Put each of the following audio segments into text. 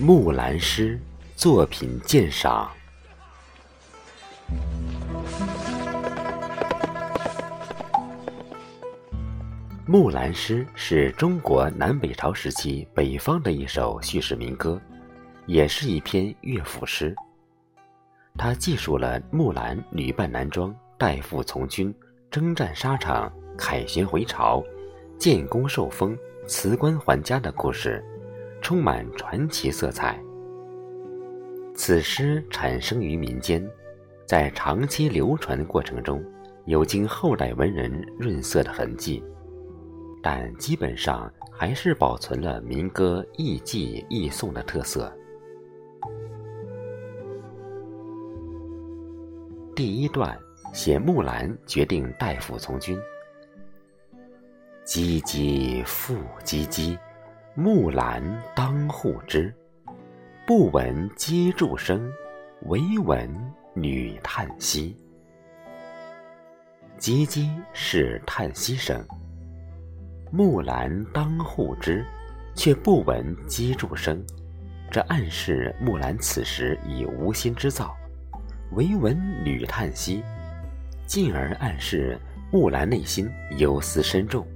木兰诗作品鉴赏。木兰诗是中国南北朝时期北方的一首叙事民歌，也是一篇乐府诗。它记述了木兰女扮男装，代父从军，征战沙场，凯旋回朝，建功受封，辞官还家的故事，充满传奇色彩。此诗产生于民间，在长期流传的过程中，有经后代文人润色的痕迹。但基本上还是保存了民歌易记易诵的特色。第一段写木兰决定代父从军。唧唧复唧唧，木兰当户织。不闻机杼声，惟闻女叹息。唧唧是叹息声。木兰当户织，却不闻机杼声，这暗示木兰此时已无心织造，惟闻女叹息，进而暗示木兰内心忧思深重。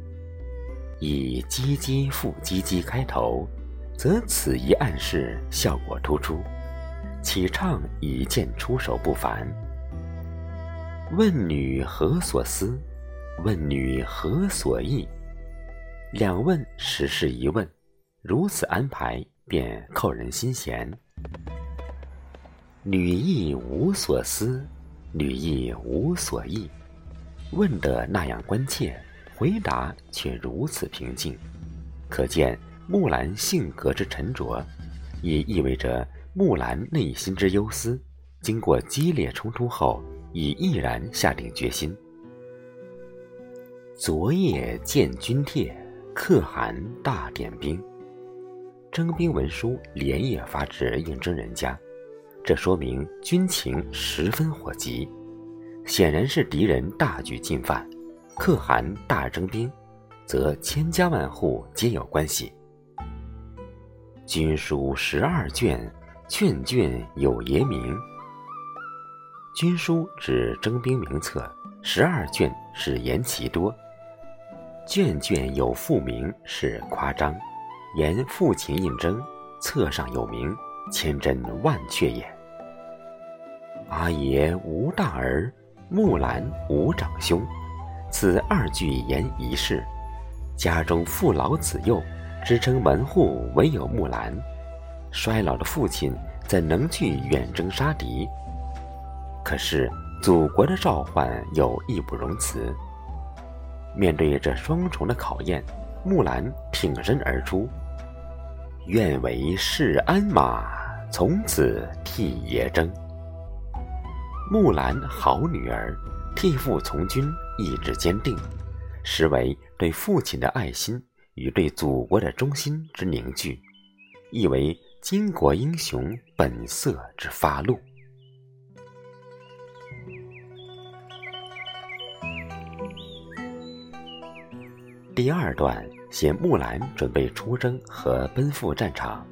以“唧唧复唧唧”开头，则此一暗示效果突出，起唱已见出手不凡。问女何所思？问女何所忆？两问实是一问，如此安排便扣人心弦。女亦无所思，女亦无所忆，问得那样关切，回答却如此平静，可见木兰性格之沉着，也意味着木兰内心之忧思，经过激烈冲突后，已毅然下定决心。昨夜见军帖。可汗大点兵，征兵文书连夜发至应征人家，这说明军情十分火急，显然是敌人大举进犯。可汗大征兵，则千家万户皆有关系。军书十二卷，卷卷有爷名。军书指征兵名册，十二卷是言其多。卷卷有父名是夸张，言父亲应征，册上有名，千真万确也。阿爷无大儿，木兰无长兄，此二句言一事。家中父老子幼，支撑门户唯有木兰。衰老的父亲怎能去远征杀敌？可是祖国的召唤又义不容辞。面对这双重的考验，木兰挺身而出，愿为市鞍马，从此替爷征。木兰好女儿，替父从军，意志坚定，实为对父亲的爱心与对祖国的忠心之凝聚，亦为巾帼英雄本色之发露。第二段写木兰准备出征和奔赴战场。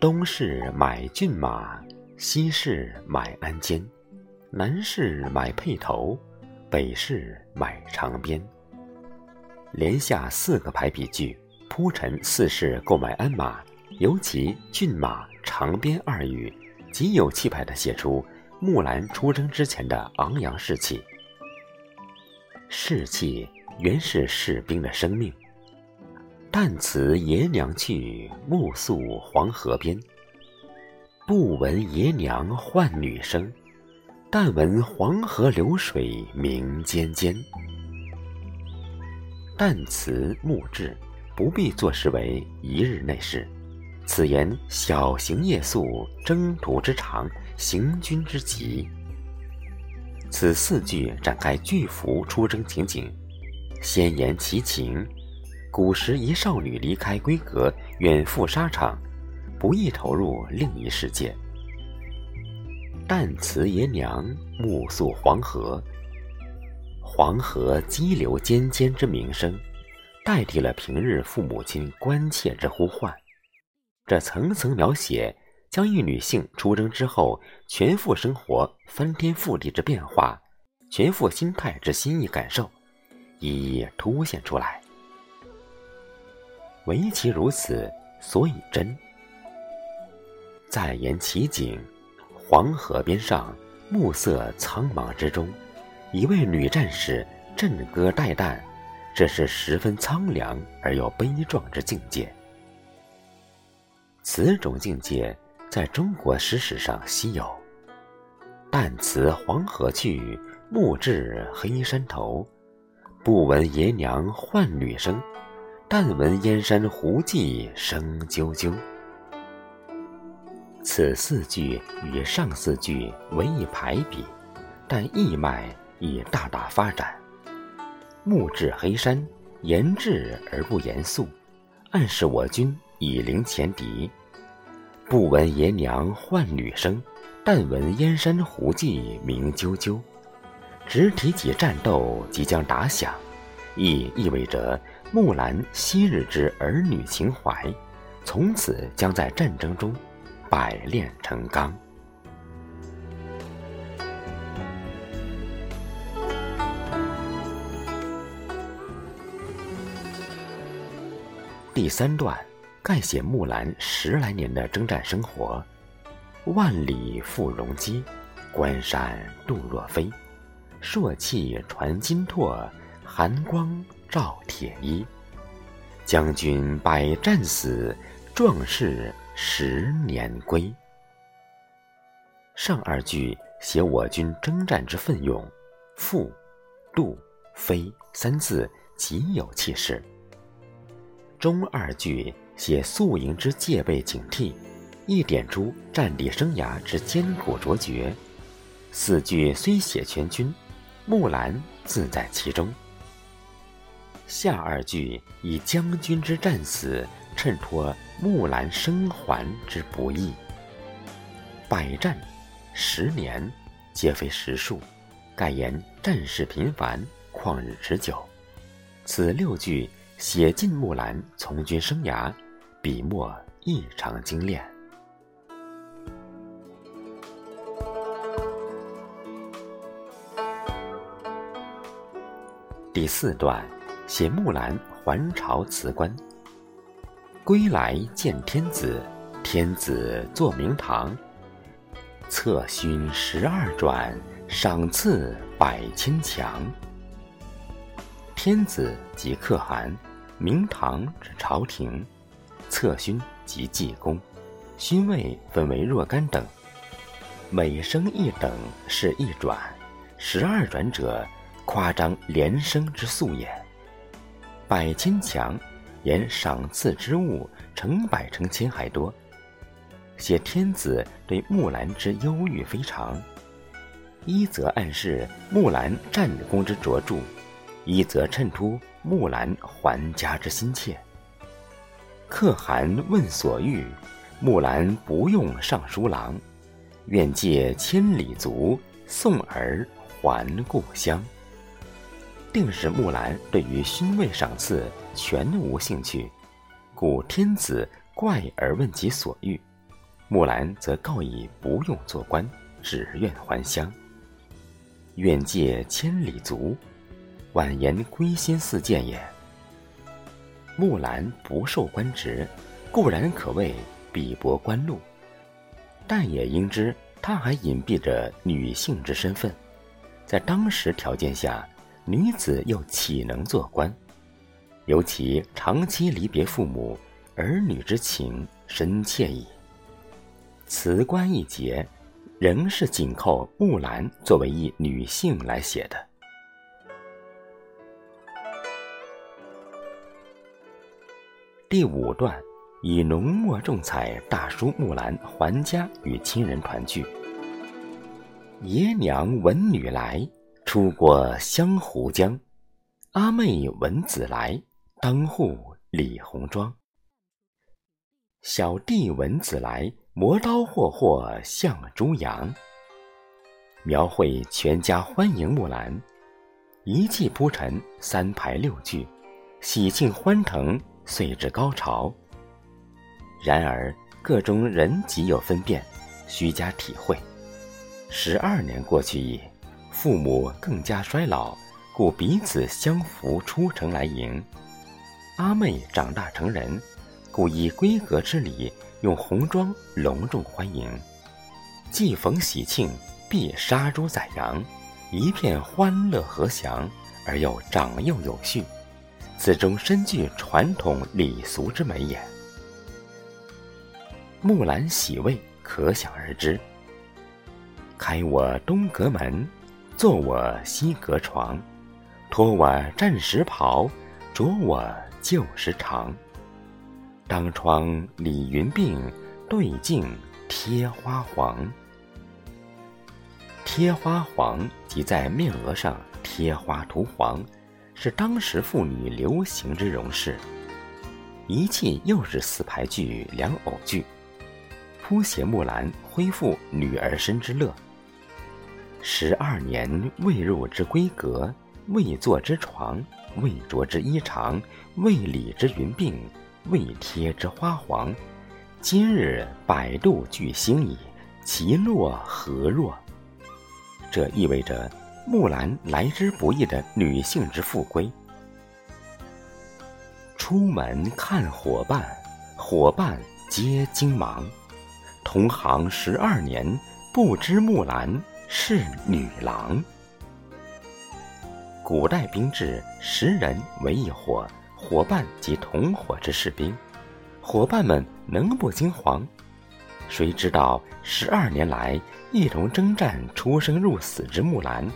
东市买骏马，西市买鞍鞯，南市买辔头，北市买长鞭。连下四个排比句，铺陈四市购买鞍马，尤其骏马、长鞭二语，极有气派地写出木兰出征之前的昂扬士气。士气。原是士兵的生命。旦辞爷娘去，暮宿黄河边。不闻爷娘唤女声，但闻黄河流水鸣溅溅。但辞暮至，不必作诗为一日内事。此言小行夜宿，征途之长，行军之急。此四句展开巨幅出征情景。先言其情，古时一少女离开闺阁，远赴沙场，不易投入另一世界。旦辞爷娘，暮宿黄河。黄河激流尖尖之鸣声，代替了平日父母亲关切之呼唤。这层层描写，将一女性出征之后全副生活翻天覆地之变化，全副心态之心意感受，一一凸显出来。唯其如此，所以真。再言其景，黄河边上，暮色苍茫之中，一位女战士振歌带旦，这是十分苍凉而又悲壮之境界。此种境界在中国诗史上稀有。旦辞黄河去，暮至黑山头。不闻爷娘唤女声，但闻燕山胡骑声啾啾。此四句与上四句为一排比，但意脉已大大发展。暮至黑山，言志而不严肃，暗示我军。以临前敌，不闻爷娘唤女声，但闻燕山胡骑鸣啾啾。只提起战斗即将打响，亦意味着木兰昔日之儿女情怀，从此将在战争中百炼成钢。第三段。概写木兰十来年的征战生活，万里赴戎机，关山度若飞，朔气传金柝，寒光照铁衣。将军百战死，壮士十年归。上二句写我军征战之奋勇，赴、度、飞三字极有气势。中二句。写宿营之戒备警惕，一点出战地生涯之艰苦卓绝。四句虽写全军，木兰自在其中。下二句以将军之战死衬托木兰生还之不易。百战，十年，皆非实数，盖言战事频繁，旷日持久。此六句写尽木兰从军生涯。笔墨异常精炼。第四段写木兰还朝辞官，归来见天子，天子坐明堂，策勋十二转，赏赐百千强。天子即可汗，明堂指朝廷。策勋即济公，勋位分为若干等，每升一等是一转，十二转者，夸张连升之速也。百千强，言赏赐之物成百成千还多，写天子对木兰之忧郁非常，一则暗示木兰战功之卓著，一则衬出木兰还家之心切。可汗问所欲，木兰不用尚书郎，愿借千里足送儿还故乡。定是木兰对于勋位赏赐全无兴趣，故天子怪而问其所欲，木兰则告以不用做官，只愿还乡。愿借千里足，婉言归心似箭也。木兰不受官职，固然可谓鄙薄官禄，但也应知她还隐蔽着女性之身份。在当时条件下，女子又岂能做官？尤其长期离别父母，儿女之情深切矣。辞官一节，仍是紧扣木兰作为一女性来写的。第五段以浓墨重彩大书木兰还家与亲人团聚。爷娘闻女来，出过湘湖江；阿妹闻姊来，当户理红妆。小弟闻姊来，磨刀霍霍向猪羊。描绘全家欢迎木兰，一气铺陈三排六句，喜庆欢腾。遂至高潮。然而个中人极有分辨，须加体会。十二年过去矣，父母更加衰老，故彼此相扶出城来迎。阿妹长大成人，故以闺阁之礼，用红妆隆重欢迎。既逢喜庆，必杀猪宰羊，一片欢乐和祥，而又长幼有序，此中深具传统礼俗之美也。木兰喜味，可想而知。开我东阁门，坐我西阁床，脱我战时袍，着我。旧时长，当窗理云鬓，对镜贴花黄。贴花黄即在面额上贴花涂黄，是当时妇女流行之容饰。一气又是四排剧两偶剧，铺写木兰恢复女儿身之乐。十二年未入之闺阁，未坐之床。未着之衣裳，未理之云鬓，未贴之花黄，今日百度俱兴矣，其落何若？这意味着木兰来之不易的女性之复归。出门看伙伴，伙伴皆惊忙。同行十二年，不知木兰是女郎。古代兵制，十人为一伙，伙伴即同伙之士兵，伙伴们能不惊惶？谁知道十二年来一同征战、出生入死之木兰，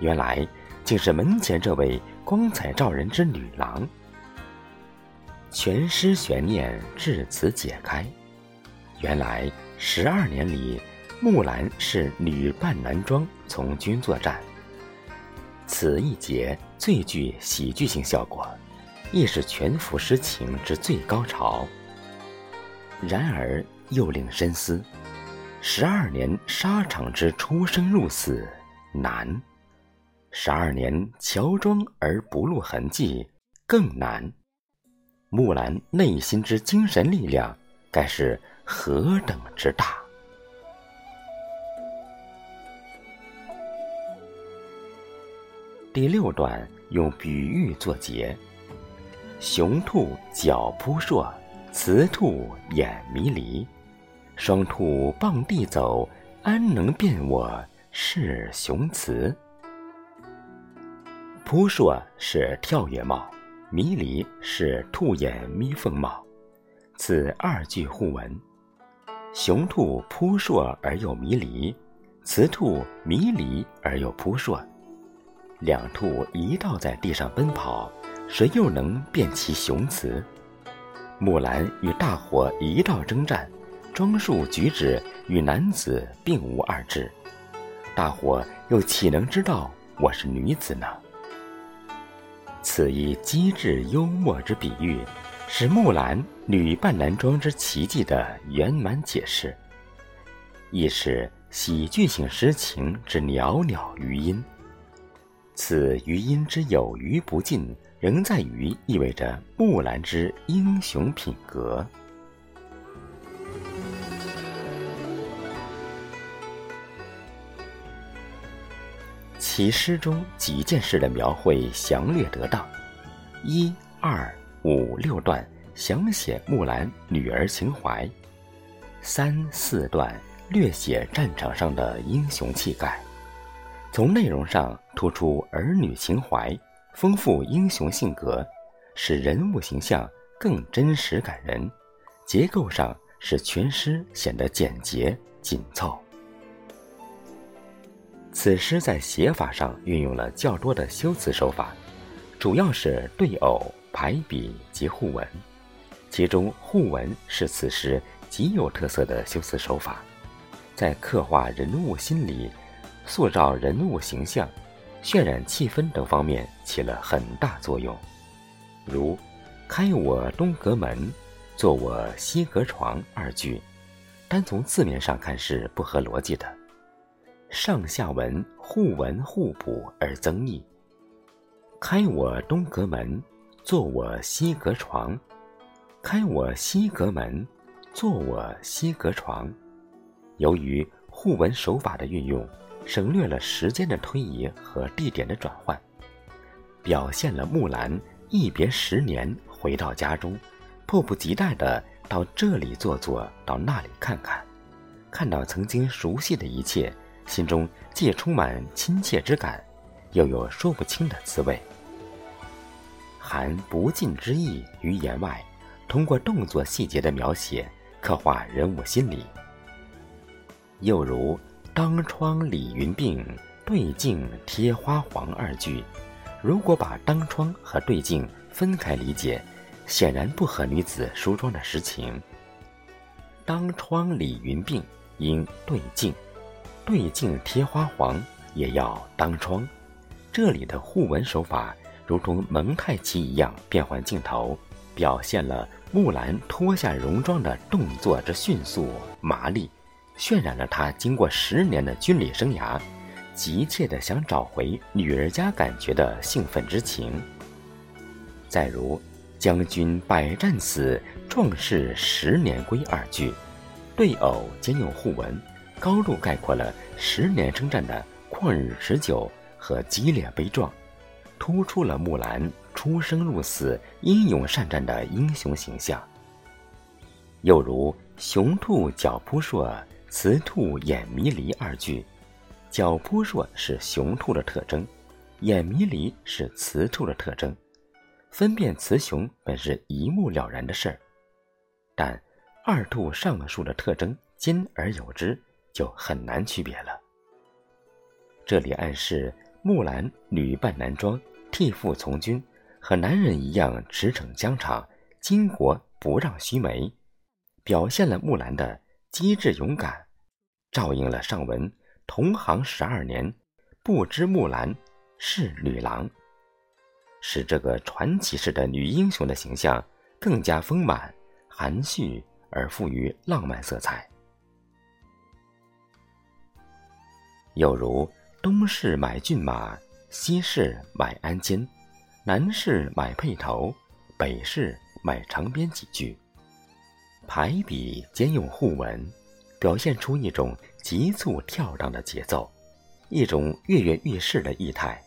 原来竟是门前这位光彩照人之女郎。全诗悬念至此解开，原来十二年里，木兰是女扮男装从军作战。此一节最具喜剧性效果，亦是全幅诗情之最高潮。然而又令深思：十二年沙场之出生入死难，十二年乔装而不露痕迹更难。木兰内心之精神力量，该是何等之大！第六段用比喻作结：雄兔脚扑朔，雌兔眼迷离，双兔傍地走，安能辨我是雄雌？扑朔是跳跃貌，迷离是兔眼眯缝貌，此二句互文。雄兔扑朔而又迷离，雌兔迷离而又扑朔。两兔一道在地上奔跑，谁又能辨其雄雌？木兰与大伙一道征战，装束举止与男子并无二致，大伙又岂能知道我是女子呢？此一机智幽默之比喻，是木兰女扮男装之奇迹的圆满解释，亦是喜剧性诗情之袅袅余音。此余音之有余不尽，仍在于意味着木兰之英雄品格。其诗中几件事的描绘详略得当，一、二、五、六段详写木兰女儿情怀，三四段略写战场上的英雄气概。从内容上突出儿女情怀，丰富英雄性格，使人物形象更真实感人；结构上使全诗显得简洁紧凑。此诗在写法上运用了较多的修辞手法，主要是对偶、排比及互文，其中互文是此诗极有特色的修辞手法，在刻画人物心理。塑造人物形象、渲染气氛等方面起了很大作用。如“开我东阁门，坐我西阁床”二句，单从字面上看是不合逻辑的，上下文互文互补而增益。“开我东阁门，坐我西阁床”，“开我西阁门，坐我西阁床。由于互文手法的运用，省略了时间的推移和地点的转换，表现了木兰一别十年回到家中，迫不及待地到这里坐坐，到那里看看，看到曾经熟悉的一切，心中既充满亲切之感，又有说不清的滋味。含不尽之意于言外，通过动作细节的描写，刻画人物心理。又如“当窗理云鬓，对镜贴花黄”二句，如果把“当窗”和“对镜”分开理解，显然不合女子梳妆的实情。“当窗理云鬓”应对镜，“对镜贴花黄”也要当窗。这里的互文手法，如同蒙太奇一样变换镜头，表现了木兰脱下戎装的动作之迅速麻利。渲染了他经过十年的军旅生涯，急切的想找回女儿家感觉的兴奋之情。再如“将军百战死，壮士十年归”二句，对偶兼用互文，高度概括了十年征战的旷日持久和激烈悲壮，突出了木兰出生入死、英勇善战的英雄形象。又如“雄兔脚扑朔”。雌兔眼迷离二句，脚扑朔是雄兔的特征，眼迷离是雌兔的特征。分辨雌雄本是一目了然的事儿，但二兔上述的特征兼而有之，就很难区别了。这里暗示木兰女扮男装，替父从军，和男人一样驰骋疆场，巾帼不让须眉，表现了木兰的。机智勇敢，照应了上文“同行十二年，不知木兰是女郎”，使这个传奇式的女英雄的形象更加丰满、含蓄而富于浪漫色彩。又如“东市买骏马，西市买鞍鞯，南市买辔头，北市买长鞭”几句。排比兼用互文，表现出一种急促跳荡的节奏，一种跃跃欲试的意态，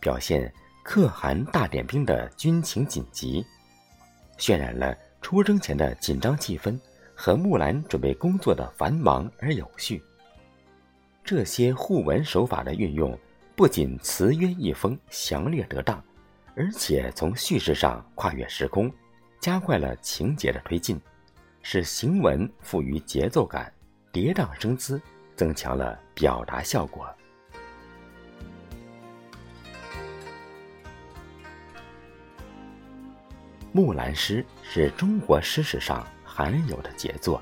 表现可汗大点兵的军情紧急，渲染了出征前的紧张气氛和木兰准备工作的繁忙而有序。这些互文手法的运用，不仅词约一封详略得当，而且从叙事上跨越时空，加快了情节的推进。使行文富于节奏感，跌宕生姿，增强了表达效果。《木兰诗》是中国诗史上罕有的杰作，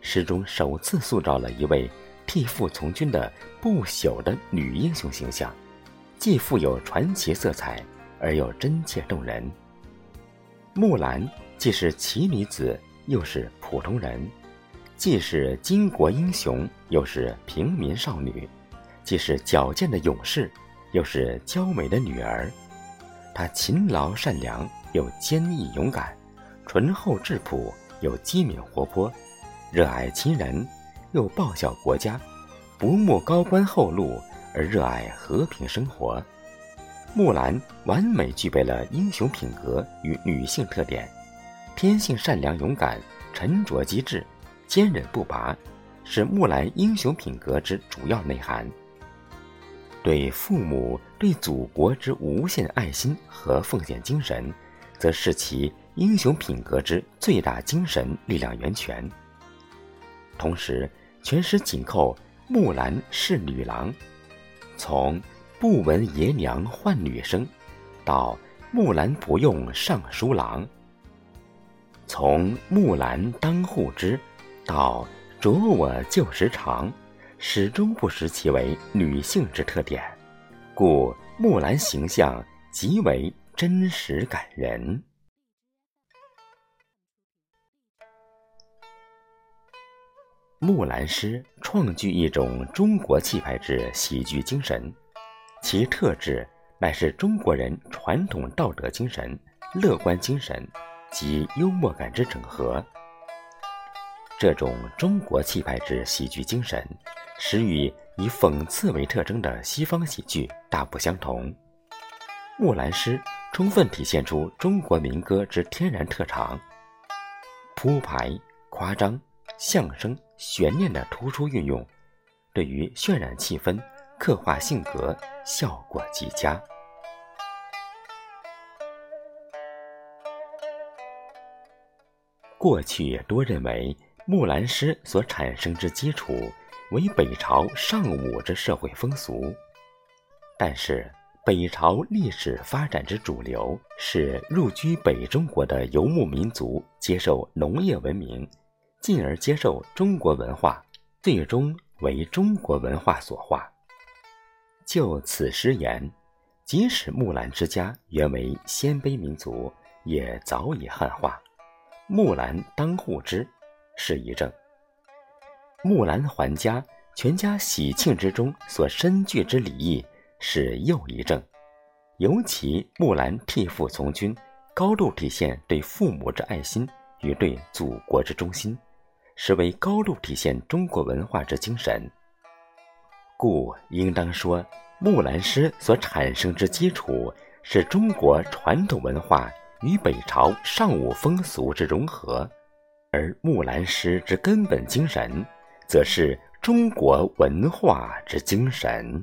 诗中首次塑造了一位替父从军的不朽的女英雄形象，既富有传奇色彩，而又真切动人。木兰既是奇女子。又是普通人，既是巾帼英雄，又是平民少女；既是矫健的勇士，又是娇美的女儿。她勤劳善良，又坚毅勇敢；醇厚质朴，又机敏活泼；热爱亲人，又报效国家；不慕高官厚禄，而热爱和平生活。木兰完美具备了英雄品格与女性特点。天性善良勇敢、沉着机智、坚韧不拔，是木兰英雄品格之主要内涵。对父母、对祖国之无限爱心和奉献精神，则是其英雄品格之最大精神力量源泉。同时，全诗紧扣“木兰是女郎”，从“不闻爷娘唤女声”到“木兰不用尚书郎”。从木兰当户织，到着我旧时裳，始终不失其为女性之特点，故木兰形象极为真实感人。木兰诗创具一种中国气派之喜剧精神，其特质乃是中国人传统道德精神、乐观精神。及幽默感之整合，这种中国气派之喜剧精神，实与以讽刺为特征的西方喜剧大不相同。木兰诗充分体现出中国民歌之天然特长：铺排、夸张、相声、悬念的突出运用，对于渲染气氛、刻画性格效果极佳。过去多认为木兰诗所产生之基础为北朝尚武之社会风俗，但是北朝历史发展之主流是入居北中国的游牧民族接受农业文明，进而接受中国文化，最终为中国文化所化。就此诗言，即使木兰之家原为鲜卑民族，也早已汉化。木兰当户织，是一证；木兰还家，全家喜庆之中所深具之礼义，是又一证。尤其木兰替父从军，高度体现对父母之爱心与对祖国之忠心，实为高度体现中国文化之精神。故应当说，木兰诗所产生之基础，是中国传统文化。与北朝尚武风俗之融合，而木兰诗之根本精神，则是中国文化之精神。